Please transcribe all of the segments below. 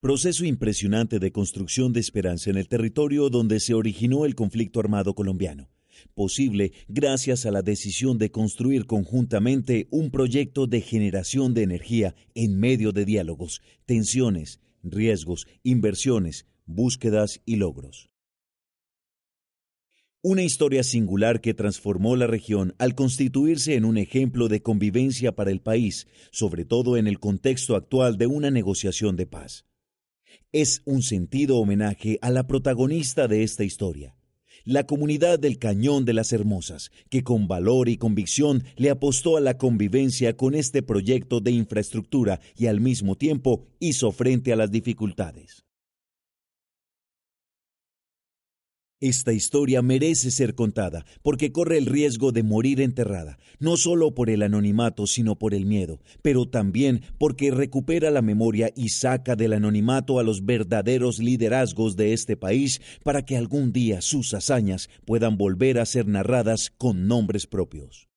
Proceso impresionante de construcción de esperanza en el territorio donde se originó el conflicto armado colombiano. Posible gracias a la decisión de construir conjuntamente un proyecto de generación de energía en medio de diálogos, tensiones, riesgos, inversiones, búsquedas y logros. Una historia singular que transformó la región al constituirse en un ejemplo de convivencia para el país, sobre todo en el contexto actual de una negociación de paz es un sentido homenaje a la protagonista de esta historia, la comunidad del Cañón de las Hermosas, que con valor y convicción le apostó a la convivencia con este proyecto de infraestructura y al mismo tiempo hizo frente a las dificultades. Esta historia merece ser contada porque corre el riesgo de morir enterrada, no solo por el anonimato, sino por el miedo, pero también porque recupera la memoria y saca del anonimato a los verdaderos liderazgos de este país para que algún día sus hazañas puedan volver a ser narradas con nombres propios.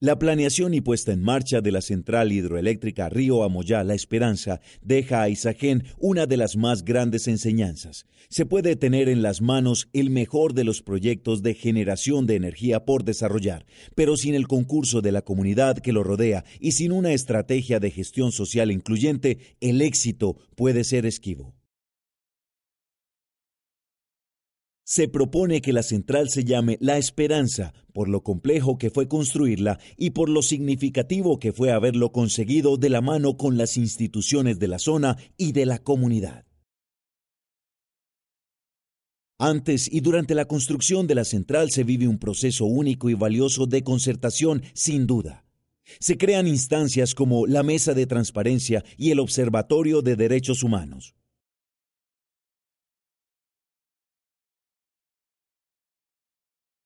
La planeación y puesta en marcha de la central hidroeléctrica Río Amoyá La Esperanza deja a Isagen una de las más grandes enseñanzas. Se puede tener en las manos el mejor de los proyectos de generación de energía por desarrollar, pero sin el concurso de la comunidad que lo rodea y sin una estrategia de gestión social incluyente, el éxito puede ser esquivo. Se propone que la central se llame La Esperanza por lo complejo que fue construirla y por lo significativo que fue haberlo conseguido de la mano con las instituciones de la zona y de la comunidad. Antes y durante la construcción de la central se vive un proceso único y valioso de concertación, sin duda. Se crean instancias como la Mesa de Transparencia y el Observatorio de Derechos Humanos.